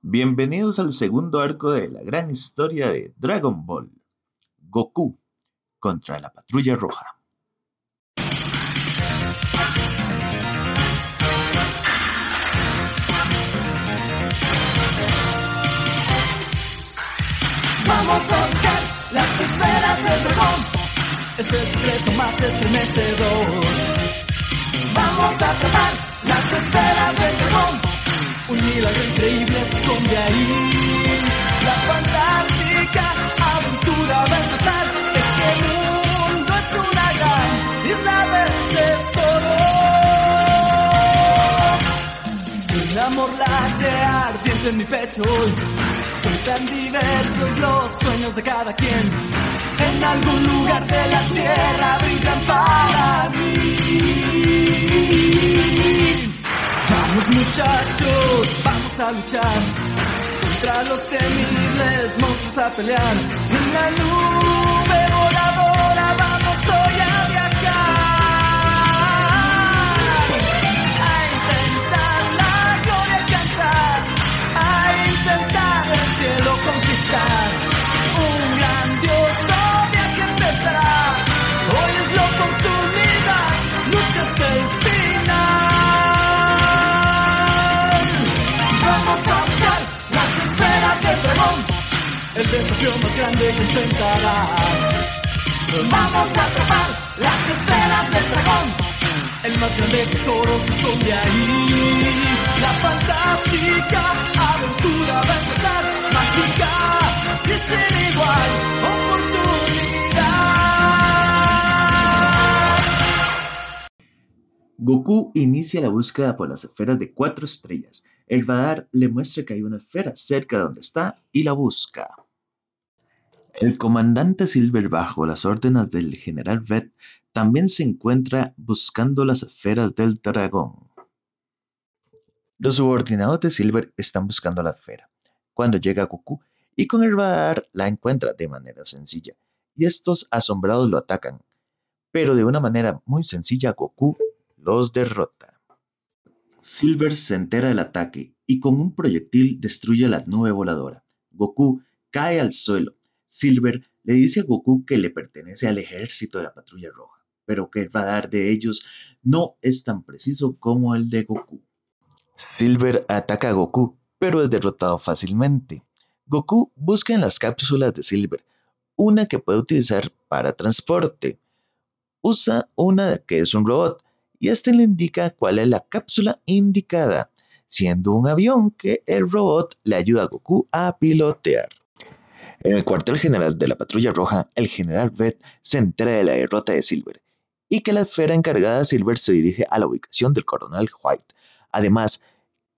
Bienvenidos al segundo arco de la gran historia de Dragon Ball. Goku contra la Patrulla Roja. Vamos a buscar las esferas del dragón. Es el secreto más estremecedor. Vamos a atrapar las esferas del dragón. Un milagro increíble esconde ahí. La fantástica aventura va a empezar. Es que el mundo es una gran isla del tesoro. Un amor late ardiente en mi pecho hoy. Son tan diversos los sueños de cada quien. En algún lugar de la tierra brillan para mí. Vamos muchachos, vamos a luchar contra los temibles monstruos a pelear. En la nube desafío más grande que enfrentarás. Vamos a atrapar las esferas del dragón. El más grande tesoro se esconde ahí. La fantástica aventura va a empezar. Mágica y sin igual oportunidad. Goku inicia la búsqueda por las esferas de cuatro estrellas. El radar le muestra que hay una esfera cerca de donde está y la busca. El comandante Silver, bajo las órdenes del general Red, también se encuentra buscando las esferas del dragón. Los subordinados de Silver están buscando la esfera. Cuando llega Goku y con el radar la encuentra de manera sencilla, y estos asombrados lo atacan, pero de una manera muy sencilla Goku los derrota. Silver se entera del ataque y con un proyectil destruye la nube voladora. Goku cae al suelo. Silver le dice a Goku que le pertenece al ejército de la Patrulla Roja, pero que el radar de ellos no es tan preciso como el de Goku. Silver ataca a Goku, pero es derrotado fácilmente. Goku busca en las cápsulas de Silver una que puede utilizar para transporte. Usa una que es un robot y este le indica cuál es la cápsula indicada, siendo un avión que el robot le ayuda a Goku a pilotear. En el cuartel general de la Patrulla Roja, el general Red se entera de la derrota de Silver y que la esfera encargada de Silver se dirige a la ubicación del coronel White, además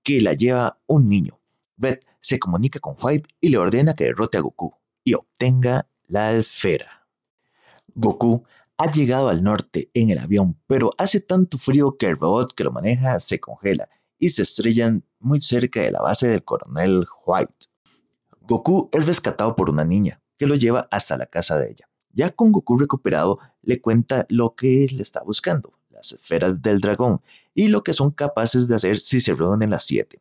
que la lleva un niño. Red se comunica con White y le ordena que derrote a Goku y obtenga la esfera. Goku ha llegado al norte en el avión, pero hace tanto frío que el robot que lo maneja se congela y se estrellan muy cerca de la base del coronel White. Goku es rescatado por una niña que lo lleva hasta la casa de ella. Ya con Goku recuperado, le cuenta lo que él está buscando, las esferas del dragón, y lo que son capaces de hacer si se reúnen las siete.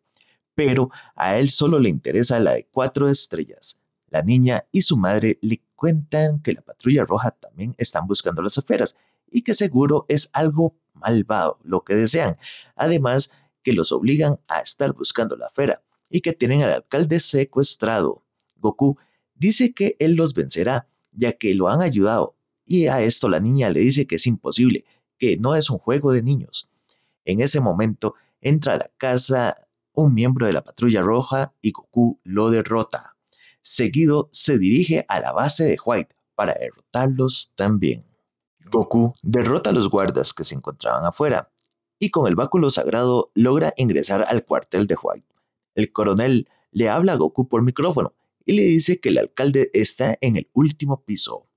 Pero a él solo le interesa la de cuatro estrellas. La niña y su madre le cuentan que la patrulla roja también están buscando las esferas y que seguro es algo malvado lo que desean. Además, que los obligan a estar buscando la esfera y que tienen al alcalde secuestrado. Goku dice que él los vencerá, ya que lo han ayudado, y a esto la niña le dice que es imposible, que no es un juego de niños. En ese momento entra a la casa un miembro de la patrulla roja y Goku lo derrota. Seguido se dirige a la base de White para derrotarlos también. Goku derrota a los guardas que se encontraban afuera y con el báculo sagrado logra ingresar al cuartel de White. El coronel le habla a Goku por micrófono y le dice que el alcalde está en el último piso.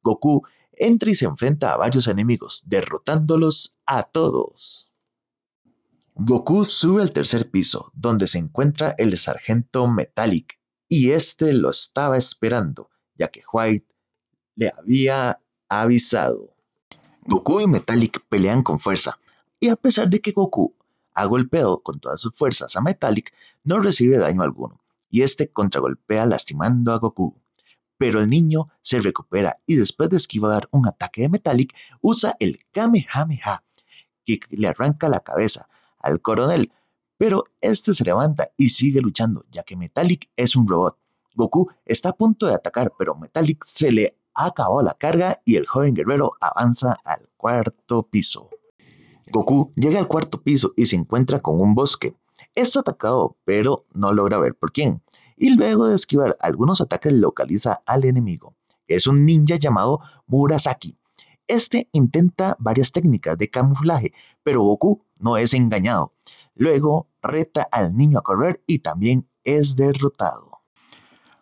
Goku entra y se enfrenta a varios enemigos, derrotándolos a todos. Goku sube al tercer piso, donde se encuentra el sargento Metallic, y este lo estaba esperando, ya que White le había avisado. Goku y Metallic pelean con fuerza, y a pesar de que Goku ha golpeado con todas sus fuerzas a Metallic, no recibe daño alguno. y este contragolpea lastimando a Goku. Pero el niño se recupera y después de esquivar un ataque de Metallic usa el Kamehameha que le arranca la cabeza al coronel, pero este se levanta y sigue luchando ya que Metallic es un robot. Goku está a punto de atacar, pero Metallic se le acabado la carga y el joven guerrero avanza al cuarto piso. Goku llega al cuarto piso y se encuentra con un bosque. Es atacado, pero no logra ver por quién. Y luego de esquivar algunos ataques localiza al enemigo. Es un ninja llamado Murasaki. Este intenta varias técnicas de camuflaje, pero Goku no es engañado. Luego reta al niño a correr y también es derrotado.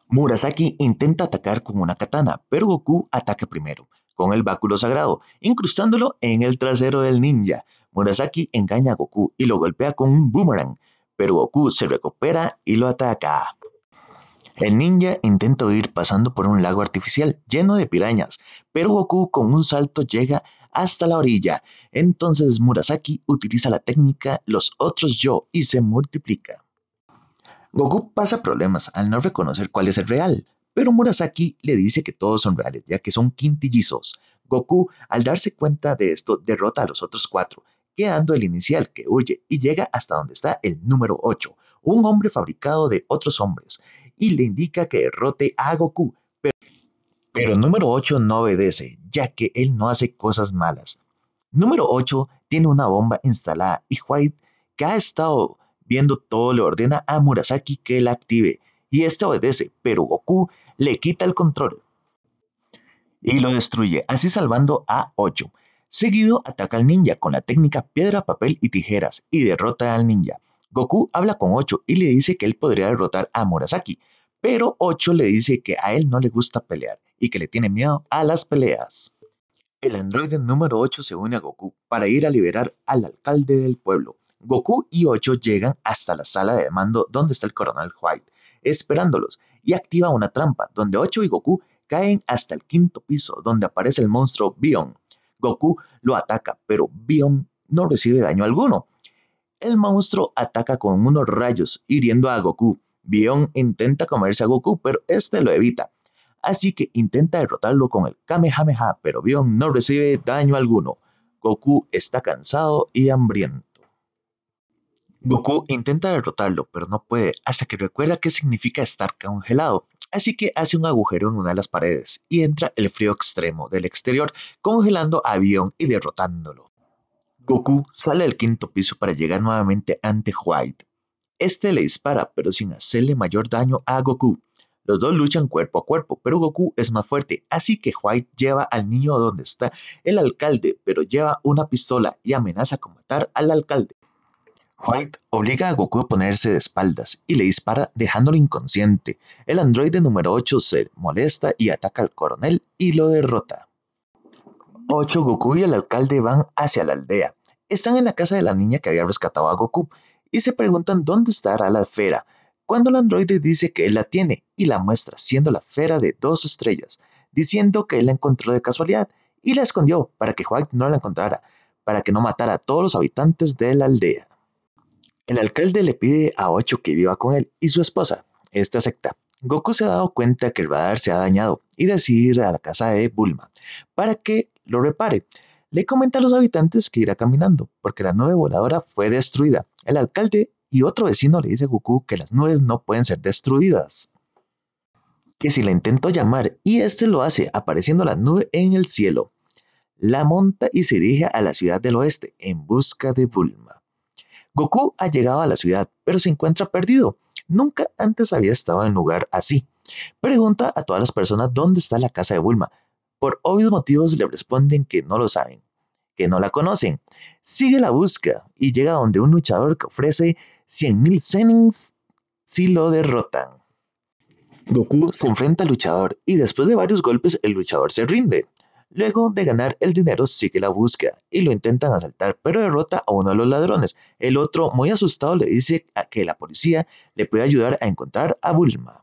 Murasaki intenta atacar con una katana, pero Goku ataca primero, con el báculo sagrado, incrustándolo en el trasero del ninja. Murasaki engaña a Goku y lo golpea con un boomerang, pero Goku se recupera y lo ataca. El ninja intenta huir pasando por un lago artificial lleno de pirañas, pero Goku con un salto llega hasta la orilla. Entonces Murasaki utiliza la técnica los otros yo y se multiplica. Goku pasa problemas al no reconocer cuál es el real, pero Murasaki le dice que todos son reales, ya que son quintillizos. Goku, al darse cuenta de esto, derrota a los otros cuatro, quedando el inicial que huye y llega hasta donde está el número 8, un hombre fabricado de otros hombres, y le indica que derrote a Goku. Pero, número 8 no obedece, ya que él no hace cosas malas. Número 8 tiene una bomba instalada y White, que ha estado Viendo todo, le ordena a Murasaki que la active, y este obedece, pero Goku le quita el control y lo destruye, así salvando a 8. Seguido ataca al ninja con la técnica piedra, papel y tijeras y derrota al ninja. Goku habla con 8 y le dice que él podría derrotar a Murasaki, pero 8 le dice que a él no le gusta pelear y que le tiene miedo a las peleas. El androide número 8 se une a Goku para ir a liberar al alcalde del pueblo, Goku y Ocho llegan hasta la sala de mando donde está el coronel White, esperándolos, y activa una trampa donde Ocho y Goku caen hasta el quinto piso donde aparece el monstruo Bion. Goku lo ataca, pero Bion no recibe daño alguno. El monstruo ataca con unos rayos, hiriendo a Goku. Bion intenta comerse a Goku, pero este lo evita. Así que intenta derrotarlo con el Kamehameha, pero Bion no recibe daño alguno. Goku está cansado y hambriento. Goku intenta derrotarlo, pero no puede, hasta que recuerda qué significa estar congelado. Así que hace un agujero en una de las paredes y entra el frío extremo del exterior, congelando a Bion y derrotándolo. Goku sale al quinto piso para llegar nuevamente ante White. Este le dispara, pero sin hacerle mayor daño a Goku. Los dos luchan cuerpo a cuerpo, pero Goku es más fuerte, así que White lleva al niño donde está el alcalde, pero lleva una pistola y amenaza con matar al alcalde. White obliga a Goku a ponerse de espaldas y le dispara dejándolo inconsciente. El androide número 8 se molesta y ataca al coronel y lo derrota. 8. Goku y el alcalde van hacia la aldea. Están en la casa de la niña que había rescatado a Goku y se preguntan dónde estará la esfera, cuando el androide dice que él la tiene y la muestra siendo la esfera de dos estrellas, diciendo que él la encontró de casualidad y la escondió para que White no la encontrara, para que no matara a todos los habitantes de la aldea. El alcalde le pide a Ocho que viva con él y su esposa. Este acepta. Goku se ha dado cuenta que el radar se ha dañado y decide ir a la casa de Bulma para que lo repare. Le comenta a los habitantes que irá caminando porque la nube voladora fue destruida. El alcalde y otro vecino le dice a Goku que las nubes no pueden ser destruidas. Que si la intentó llamar y este lo hace apareciendo la nube en el cielo. La monta y se dirige a la ciudad del oeste en busca de Bulma. Goku ha llegado a la ciudad, pero se encuentra perdido. Nunca antes había estado en un lugar así. Pregunta a todas las personas dónde está la casa de Bulma. Por obvios motivos le responden que no lo saben, que no la conocen. Sigue la búsqueda y llega donde un luchador que ofrece 100.000 zenins si lo derrotan. Goku se enfrenta al luchador y después de varios golpes el luchador se rinde. Luego de ganar el dinero sigue la búsqueda y lo intentan asaltar, pero derrota a uno de los ladrones. El otro, muy asustado, le dice que la policía le puede ayudar a encontrar a Bulma.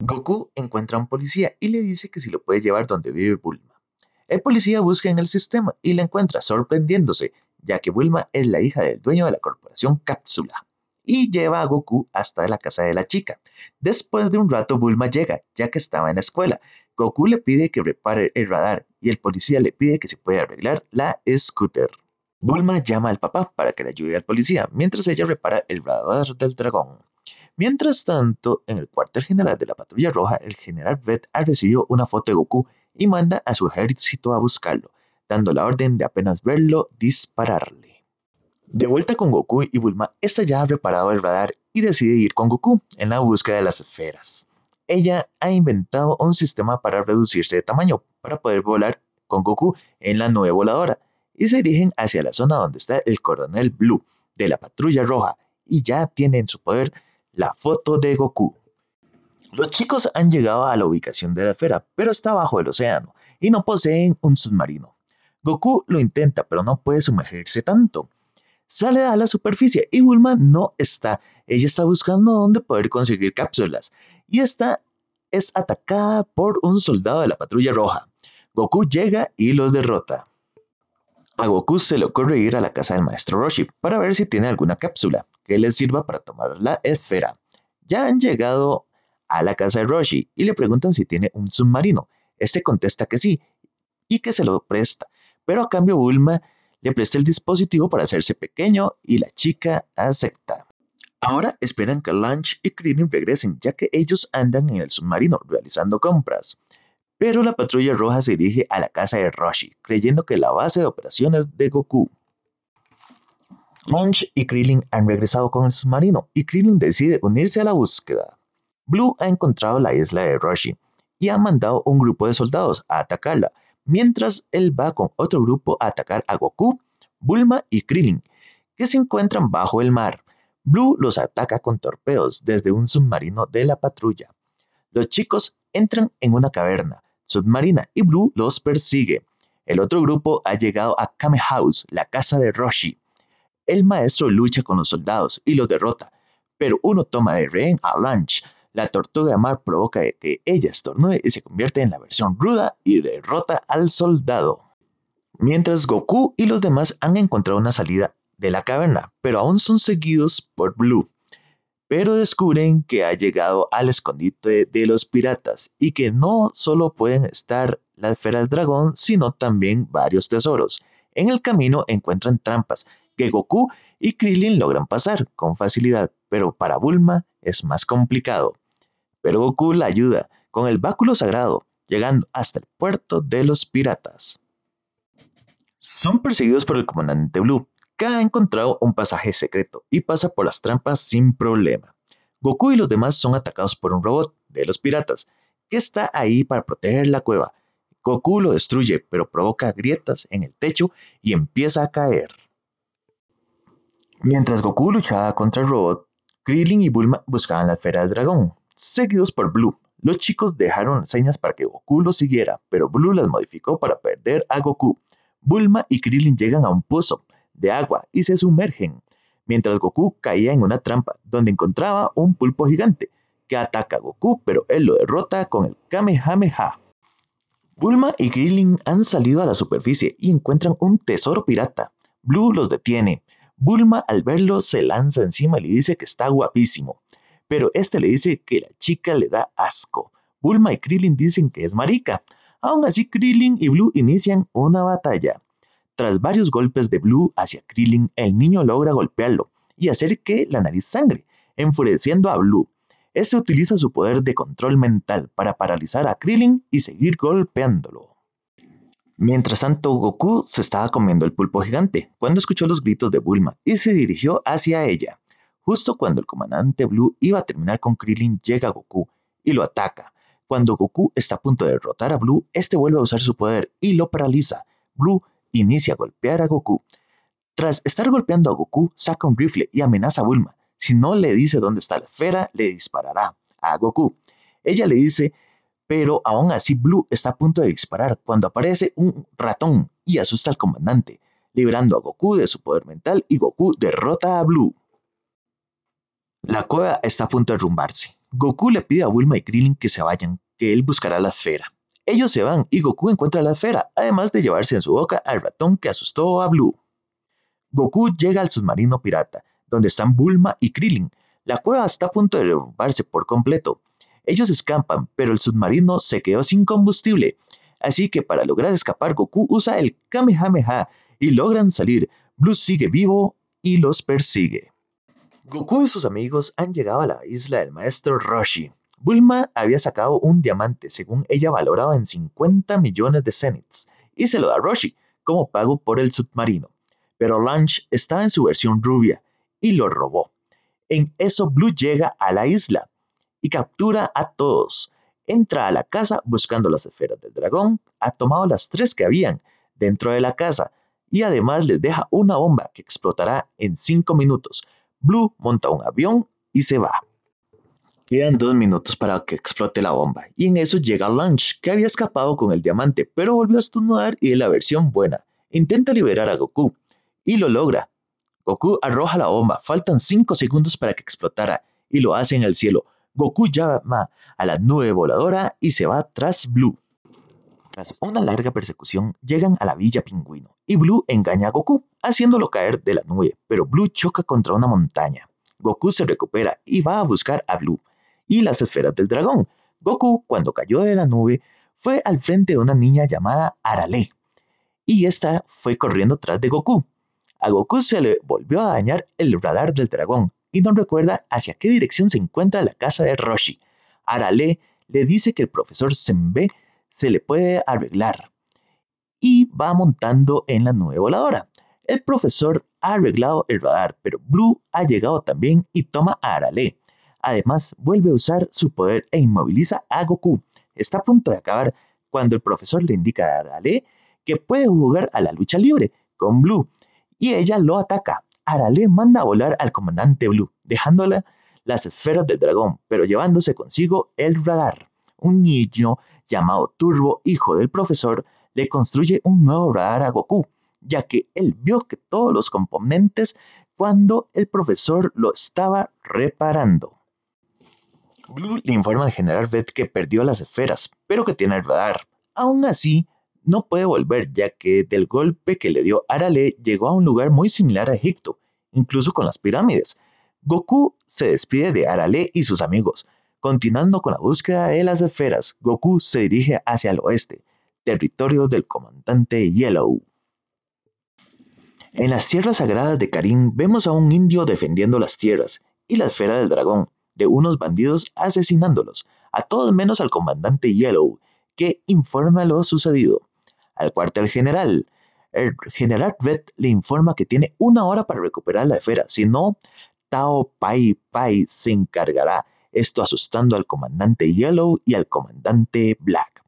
Goku encuentra a un policía y le dice que si lo puede llevar donde vive Bulma. El policía busca en el sistema y la encuentra sorprendiéndose, ya que Bulma es la hija del dueño de la corporación Cápsula y lleva a Goku hasta la casa de la chica. Después de un rato Bulma llega, ya que estaba en la escuela. Goku le pide que repare el radar y el policía le pide que se pueda arreglar la scooter. Bulma llama al papá para que le ayude al policía mientras ella repara el radar del dragón. Mientras tanto, en el cuartel general de la Patrulla Roja, el general Red ha recibido una foto de Goku y manda a su ejército a buscarlo, dando la orden de apenas verlo dispararle. De vuelta con Goku y Bulma, esta ya ha reparado el radar y decide ir con Goku en la búsqueda de las esferas. Ella ha inventado un sistema para reducirse de tamaño, para poder volar con Goku en la nube voladora, y se dirigen hacia la zona donde está el coronel Blue de la patrulla roja, y ya tiene en su poder la foto de Goku. Los chicos han llegado a la ubicación de la esfera, pero está bajo el océano, y no poseen un submarino. Goku lo intenta, pero no puede sumergirse tanto. Sale a la superficie y Bulma no está. Ella está buscando dónde poder conseguir cápsulas y esta es atacada por un soldado de la patrulla roja. Goku llega y los derrota. A Goku se le ocurre ir a la casa del maestro Roshi para ver si tiene alguna cápsula que le sirva para tomar la esfera. Ya han llegado a la casa de Roshi y le preguntan si tiene un submarino. Este contesta que sí y que se lo presta, pero a cambio Bulma le presta el dispositivo para hacerse pequeño y la chica acepta. Ahora esperan que Lunch y Krillin regresen, ya que ellos andan en el submarino realizando compras. Pero la patrulla roja se dirige a la casa de Roshi, creyendo que la base de operaciones de Goku. Lunch y Krillin han regresado con el submarino y Krillin decide unirse a la búsqueda. Blue ha encontrado la isla de Roshi y ha mandado un grupo de soldados a atacarla, mientras él va con otro grupo a atacar a Goku, Bulma y Krillin, que se encuentran bajo el mar. Blue los ataca con torpedos desde un submarino de la patrulla. Los chicos entran en una caverna submarina y Blue los persigue. El otro grupo ha llegado a Kame House, la casa de Roshi. El maestro lucha con los soldados y los derrota, pero uno toma de rehén a Lunch, la tortuga de mar provoca que ella estornude y se convierte en la versión ruda y derrota al soldado. Mientras Goku y los demás han encontrado una salida de la caverna, pero aún son seguidos por Blue. Pero descubren que ha llegado al escondite de los piratas y que no solo pueden estar la esfera del dragón, sino también varios tesoros. En el camino encuentran trampas que Goku y Krillin logran pasar con facilidad, pero para Bulma es más complicado pero Goku la ayuda con el báculo sagrado, llegando hasta el puerto de los piratas. Son perseguidos por el comandante Blue, que ha encontrado un pasaje secreto y pasa por las trampas sin problema. Goku y los demás son atacados por un robot de los piratas, que está ahí para proteger la cueva. Goku lo destruye, pero provoca grietas en el techo y empieza a caer. Mientras Goku luchaba contra el robot, Krillin y Bulma buscaban la esfera del dragón, seguidos por Blue. Los chicos dejaron señas para que Goku los siguiera, pero Blue las modificó para perder a Goku. Bulma y Krillin llegan a un pozo de agua y se sumergen, mientras Goku caía en una trampa donde encontraba un pulpo gigante que ataca a Goku, pero él lo derrota con el Kamehameha. Bulma y Krillin han salido a la superficie y encuentran un tesoro pirata. Blue los detiene. Bulma al verlo se lanza encima y le dice que está guapísimo pero este le dice que la chica le da asco. Bulma y Krillin dicen que es marica. Aún así, Krillin y Blue inician una batalla. Tras varios golpes de Blue hacia Krillin, el niño logra golpearlo y hacer que la nariz sangre, enfureciendo a Blue. Este utiliza su poder de control mental para paralizar a Krillin y seguir golpeándolo. Mientras tanto, Goku se estaba comiendo el pulpo gigante cuando escuchó los gritos de Bulma y se dirigió hacia ella. Justo cuando el comandante Blue iba a terminar con Krillin, llega Goku y lo ataca. Cuando Goku está a punto de derrotar a Blue, este vuelve a usar su poder y lo paraliza. Blue inicia a golpear a Goku. Tras estar golpeando a Goku, saca un rifle y amenaza a Bulma. Si no le dice dónde está la esfera, le disparará a Goku. Ella le dice, pero aún así Blue está a punto de disparar cuando aparece un ratón y asusta al comandante, liberando a Goku de su poder mental y Goku derrota a Blue. La cueva está a punto de derrumbarse. Goku le pide a Bulma y Krillin que se vayan, que él buscará la esfera. Ellos se van y Goku encuentra la esfera, además de llevarse en su boca al ratón que asustó a Blue. Goku llega al submarino pirata, donde están Bulma y Krillin. La cueva está a punto de derrumbarse por completo. Ellos escapan, pero el submarino se quedó sin combustible. Así que para lograr escapar, Goku usa el Kamehameha y logran salir. Blue sigue vivo y los persigue. Goku y sus amigos han llegado a la isla del maestro Roshi. Bulma había sacado un diamante, según ella valorado en 50 millones de zeniths, y se lo da a Roshi como pago por el submarino. Pero Lunch estaba en su versión rubia y lo robó. En eso Blue llega a la isla y captura a todos. Entra a la casa buscando las esferas del dragón, ha tomado las tres que habían dentro de la casa y además les deja una bomba que explotará en cinco minutos. Blue monta un avión y se va. Quedan dos minutos para que explote la bomba, y en eso llega Lunch, que había escapado con el diamante, pero volvió a estornudar y de la versión buena. Intenta liberar a Goku, y lo logra. Goku arroja la bomba, faltan cinco segundos para que explotara, y lo hace en el cielo. Goku llama a la nube voladora y se va tras Blue. Tras una larga persecución, llegan a la Villa Pingüino y Blue engaña a Goku, haciéndolo caer de la nube, pero Blue choca contra una montaña. Goku se recupera y va a buscar a Blue y las esferas del dragón. Goku, cuando cayó de la nube, fue al frente de una niña llamada Arale, y esta fue corriendo tras de Goku. A Goku se le volvió a dañar el radar del dragón y no recuerda hacia qué dirección se encuentra la casa de Roshi. Arale le dice que el profesor Senbei se le puede arreglar y va montando en la nube voladora. El profesor ha arreglado el radar, pero Blue ha llegado también y toma a Arale. Además, vuelve a usar su poder e inmoviliza a Goku. Está a punto de acabar cuando el profesor le indica a Arale que puede jugar a la lucha libre con Blue y ella lo ataca. Arale manda volar al comandante Blue, dejándole las esferas del dragón, pero llevándose consigo el radar. Un niño llamado Turbo, hijo del profesor, le construye un nuevo radar a Goku, ya que él vio que todos los componentes cuando el profesor lo estaba reparando. Blue le informa al general Vet que perdió las esferas, pero que tiene el radar. Aún así, no puede volver, ya que del golpe que le dio Arale llegó a un lugar muy similar a Egipto, incluso con las pirámides. Goku se despide de Arale y sus amigos, Continuando con la búsqueda de las esferas, Goku se dirige hacia el oeste, territorio del comandante Yellow. En las tierras sagradas de Karin vemos a un indio defendiendo las tierras y la esfera del dragón, de unos bandidos asesinándolos, a todos menos al comandante Yellow, que informa lo sucedido. Al cuartel general, el general Red le informa que tiene una hora para recuperar la esfera, si no, Tao Pai Pai se encargará esto asustando al comandante Yellow y al comandante Black.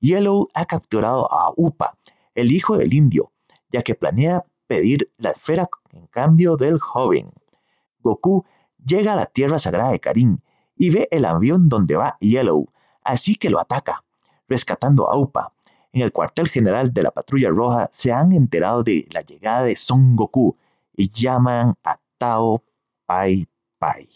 Yellow ha capturado a Upa, el hijo del indio, ya que planea pedir la esfera en cambio del joven. Goku llega a la tierra sagrada de Karin y ve el avión donde va Yellow, así que lo ataca, rescatando a Upa. En el cuartel general de la Patrulla Roja se han enterado de la llegada de Son Goku y llaman a Tao Pai Pai.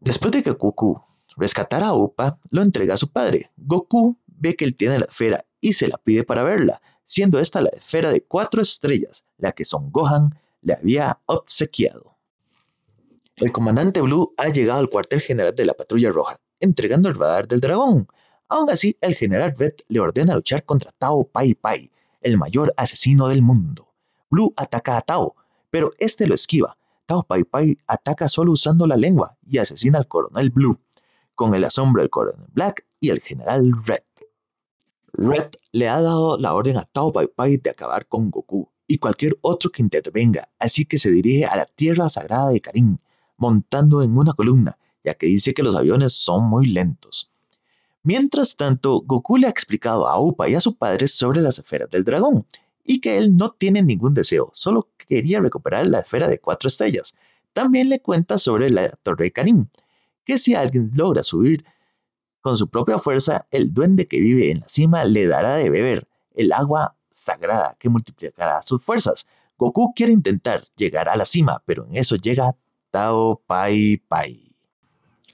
Después de que Goku rescatara a Upa, lo entrega a su padre. Goku ve que él tiene la esfera y se la pide para verla, siendo esta la esfera de cuatro estrellas, la que Son Gohan le había obsequiado. El comandante Blue ha llegado al cuartel general de la Patrulla Roja, entregando el radar del dragón. Aún así, el general Vet le ordena luchar contra Tao Pai Pai, el mayor asesino del mundo. Blue ataca a Tao, pero este lo esquiva, Tao Pai Pai ataca solo usando la lengua y asesina al coronel Blue, con el asombro del coronel Black y el general Red. Red le ha dado la orden a Tao Pai Pai de acabar con Goku y cualquier otro que intervenga, así que se dirige a la tierra sagrada de Karin, montando en una columna, ya que dice que los aviones son muy lentos. Mientras tanto, Goku le ha explicado a Upa y a su padre sobre las esferas del dragón, y que él no tiene ningún deseo, solo quería recuperar la esfera de cuatro estrellas. También le cuenta sobre la Torre Karim, que si alguien logra subir con su propia fuerza, el duende que vive en la cima le dará de beber el agua sagrada que multiplicará sus fuerzas. Goku quiere intentar llegar a la cima, pero en eso llega Tao Pai Pai.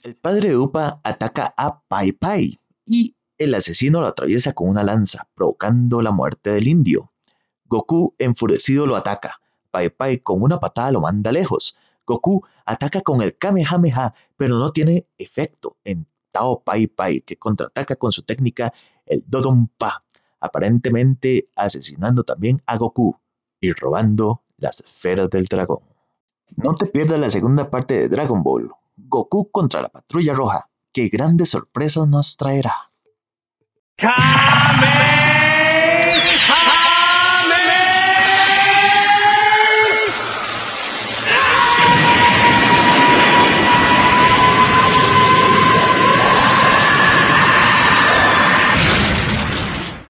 El padre de Upa ataca a Pai Pai y el asesino lo atraviesa con una lanza, provocando la muerte del indio. Goku enfurecido lo ataca. Pai Pai con una patada lo manda lejos. Goku ataca con el Kamehameha, pero no tiene efecto en Tao Pai Pai, que contraataca con su técnica el Dodonpa, aparentemente asesinando también a Goku y robando las esferas del dragón. No te pierdas la segunda parte de Dragon Ball, Goku contra la Patrulla Roja, que grandes sorpresas nos traerá. ¡Kame!